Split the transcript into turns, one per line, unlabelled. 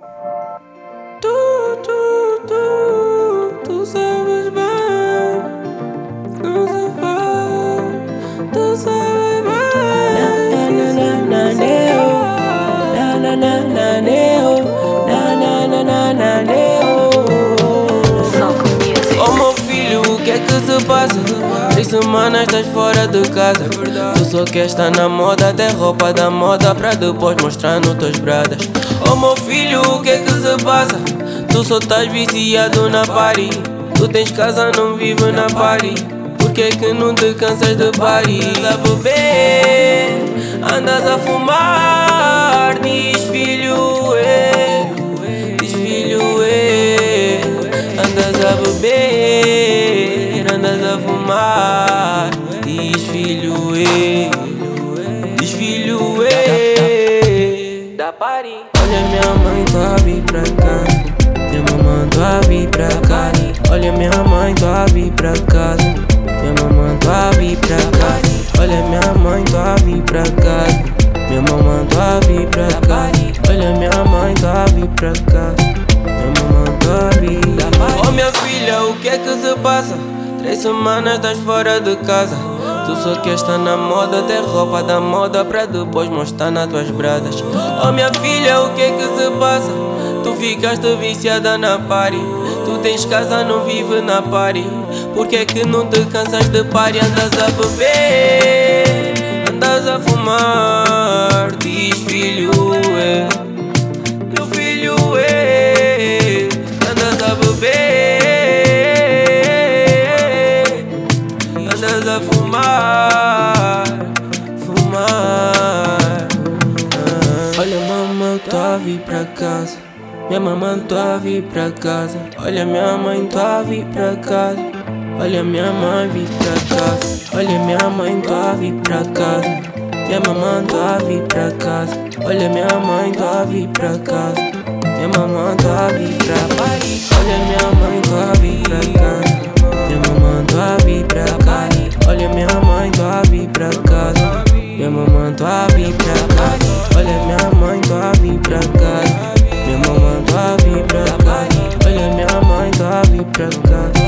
Tu, tu, tu, tu sabes bem. Não se faz, tu sabes bem. Na, na, na, na, neo. Na, na, na, na, neo. Na, na, na, na, na, neo. Oh meu filho, o que é que se passa? Semanas estás fora de casa. Tu só queres estar na moda, até roupa da moda Pra depois mostrar nos teus bradas Oh meu filho, o que é que se passa? Tu só estás viciado na party. Tu tens casa, não vive na party. Por que é que não te cansas de party? Andas a fumar andas a fumar Diz filho, é Diz filho, é Da party Olha minha mãe, a vir pra casa Minha mamãe, tô a vir pra casa Olha minha mãe, a vir pra casa Minha mamãe, tô a vir pra casa Olha minha mãe, a vir pra casa Minha mamãe, tô a vir pra casa Olha minha mãe, a vir pra casa Minha mamãe, tô a vir. Oh minha filha, o que é que se passa? Três semanas estás fora de casa. Tu só queres estar na moda, ter roupa da moda Pra depois mostrar nas tuas bradas. Oh minha filha, o que é que se passa? Tu ficaste viciada na party. Tu tens casa, não vive na party. Por que é que não te cansas de party? Andas a beber, andas a fumar Andas a fumar Fumar. Olha mamãe, tô a vir pra casa. Minha mamãe, tô a vir pra casa. Olha minha mãe, tô a vir pra casa. Olha minha mãe, vir pra casa. Olha minha mãe, tô a vir pra casa. Minha mamãe, tô a vir pra casa. Olha minha mãe, tô a vir pra casa. Minha mamãe, tô a vir pra Olha Girl, girl.